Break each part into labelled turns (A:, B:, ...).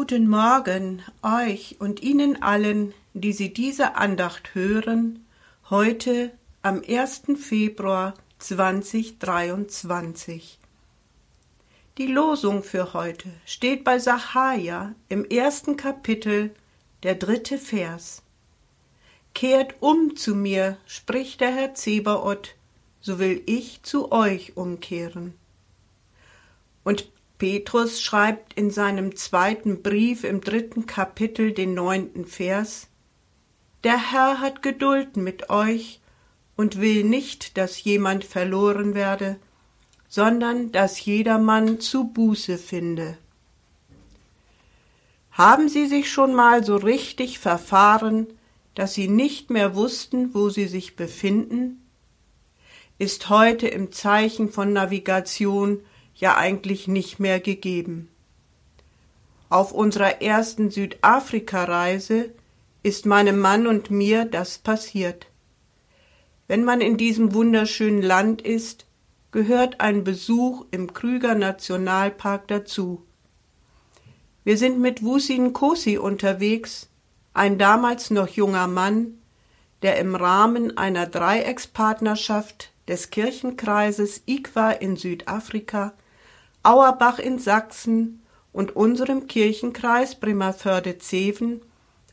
A: Guten Morgen euch und Ihnen allen, die Sie diese Andacht hören, heute am 1. Februar 2023. Die Losung für heute steht bei Sacharja im ersten Kapitel, der dritte Vers. Kehrt um zu mir, spricht der Herr Zebaoth, so will ich zu euch umkehren. Und Petrus schreibt in seinem zweiten Brief im dritten Kapitel den neunten Vers Der Herr hat Geduld mit euch und will nicht, dass jemand verloren werde, sondern dass jedermann zu Buße finde. Haben Sie sich schon mal so richtig verfahren, dass Sie nicht mehr wussten, wo Sie sich befinden? Ist heute im Zeichen von Navigation ja eigentlich nicht mehr gegeben. Auf unserer ersten Südafrika-Reise ist meinem Mann und mir das passiert. Wenn man in diesem wunderschönen Land ist, gehört ein Besuch im Krüger Nationalpark dazu. Wir sind mit Wusin Kosi unterwegs, ein damals noch junger Mann, der im Rahmen einer Dreieckspartnerschaft des Kirchenkreises Ikwa in Südafrika Auerbach in Sachsen und unserem Kirchenkreis Bremerförde-Zeven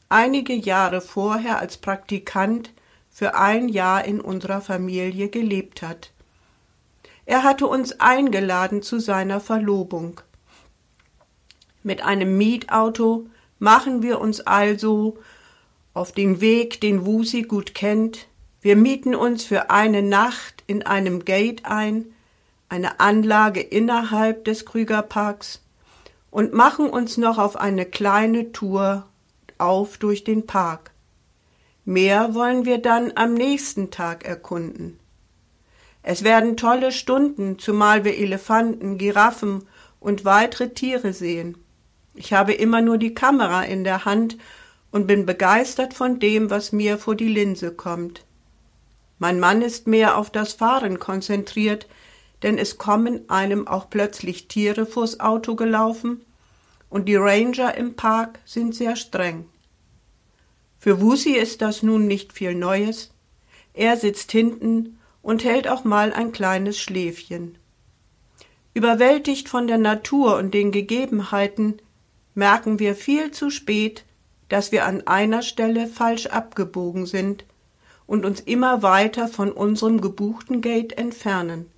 A: einige Jahre vorher als Praktikant für ein Jahr in unserer Familie gelebt hat. Er hatte uns eingeladen zu seiner Verlobung. Mit einem Mietauto machen wir uns also auf den Weg, den Wusi gut kennt. Wir mieten uns für eine Nacht in einem Gate ein, eine Anlage innerhalb des Krügerparks und machen uns noch auf eine kleine Tour auf durch den Park. Mehr wollen wir dann am nächsten Tag erkunden. Es werden tolle Stunden, zumal wir Elefanten, Giraffen und weitere Tiere sehen. Ich habe immer nur die Kamera in der Hand und bin begeistert von dem, was mir vor die Linse kommt. Mein Mann ist mehr auf das Fahren konzentriert, denn es kommen einem auch plötzlich Tiere vors Auto gelaufen und die Ranger im Park sind sehr streng. Für Wusi ist das nun nicht viel Neues. Er sitzt hinten und hält auch mal ein kleines Schläfchen. Überwältigt von der Natur und den Gegebenheiten merken wir viel zu spät, dass wir an einer Stelle falsch abgebogen sind und uns immer weiter von unserem gebuchten Gate entfernen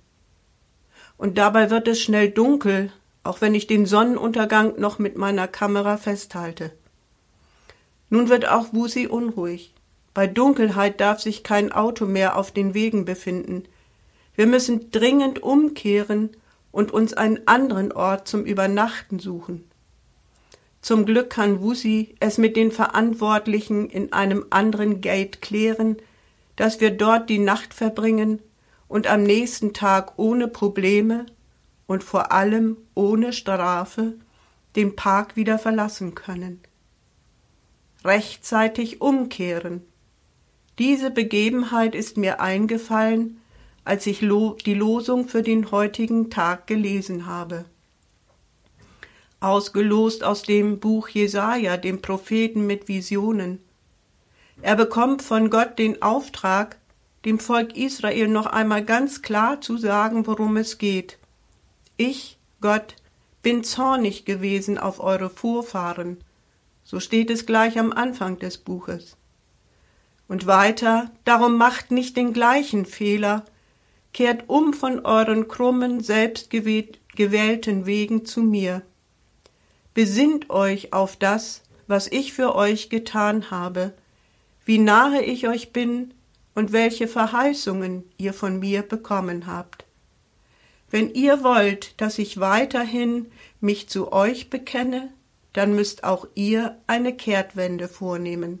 A: und dabei wird es schnell dunkel, auch wenn ich den Sonnenuntergang noch mit meiner Kamera festhalte. Nun wird auch Wusi unruhig. Bei Dunkelheit darf sich kein Auto mehr auf den Wegen befinden. Wir müssen dringend umkehren und uns einen anderen Ort zum Übernachten suchen. Zum Glück kann Wusi es mit den Verantwortlichen in einem anderen Gate klären, dass wir dort die Nacht verbringen und am nächsten Tag ohne Probleme und vor allem ohne Strafe den Park wieder verlassen können. Rechtzeitig umkehren. Diese Begebenheit ist mir eingefallen, als ich die Losung für den heutigen Tag gelesen habe. Ausgelost aus dem Buch Jesaja, dem Propheten mit Visionen. Er bekommt von Gott den Auftrag, dem Volk Israel noch einmal ganz klar zu sagen, worum es geht. Ich, Gott, bin zornig gewesen auf eure Vorfahren. So steht es gleich am Anfang des Buches. Und weiter, darum macht nicht den gleichen Fehler, kehrt um von euren krummen, selbstgewählten Wegen zu mir. Besinnt euch auf das, was ich für euch getan habe, wie nahe ich euch bin, und welche Verheißungen ihr von mir bekommen habt. Wenn ihr wollt, dass ich weiterhin mich zu euch bekenne, dann müsst auch ihr eine Kehrtwende vornehmen.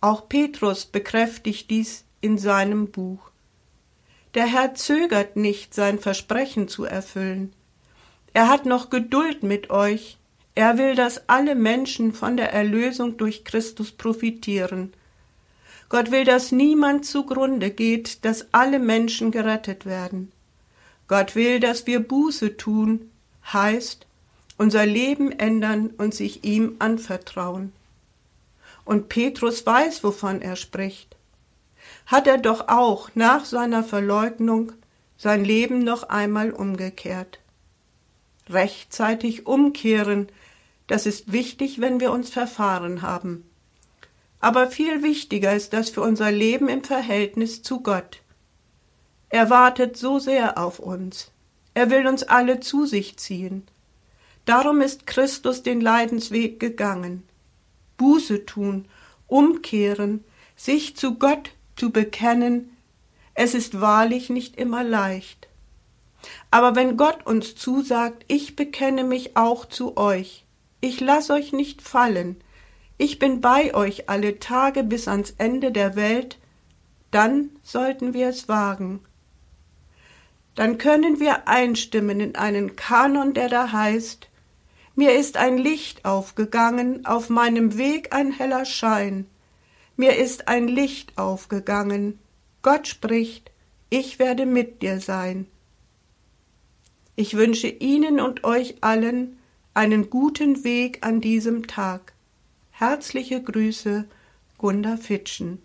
A: Auch Petrus bekräftigt dies in seinem Buch. Der Herr zögert nicht, sein Versprechen zu erfüllen. Er hat noch Geduld mit euch. Er will, dass alle Menschen von der Erlösung durch Christus profitieren Gott will, dass niemand zugrunde geht, dass alle Menschen gerettet werden. Gott will, dass wir Buße tun, heißt, unser Leben ändern und sich ihm anvertrauen. Und Petrus weiß, wovon er spricht. Hat er doch auch nach seiner Verleugnung sein Leben noch einmal umgekehrt. Rechtzeitig umkehren, das ist wichtig, wenn wir uns verfahren haben. Aber viel wichtiger ist das für unser Leben im Verhältnis zu Gott. Er wartet so sehr auf uns. Er will uns alle zu sich ziehen. Darum ist Christus den Leidensweg gegangen. Buße tun, umkehren, sich zu Gott zu bekennen, es ist wahrlich nicht immer leicht. Aber wenn Gott uns zusagt, ich bekenne mich auch zu euch, ich lass euch nicht fallen, ich bin bei euch alle Tage bis ans Ende der Welt, dann sollten wir es wagen. Dann können wir einstimmen in einen Kanon, der da heißt, mir ist ein Licht aufgegangen, auf meinem Weg ein heller Schein, mir ist ein Licht aufgegangen, Gott spricht, ich werde mit dir sein. Ich wünsche Ihnen und euch allen einen guten Weg an diesem Tag. Herzliche Grüße, Gunda Fitschen.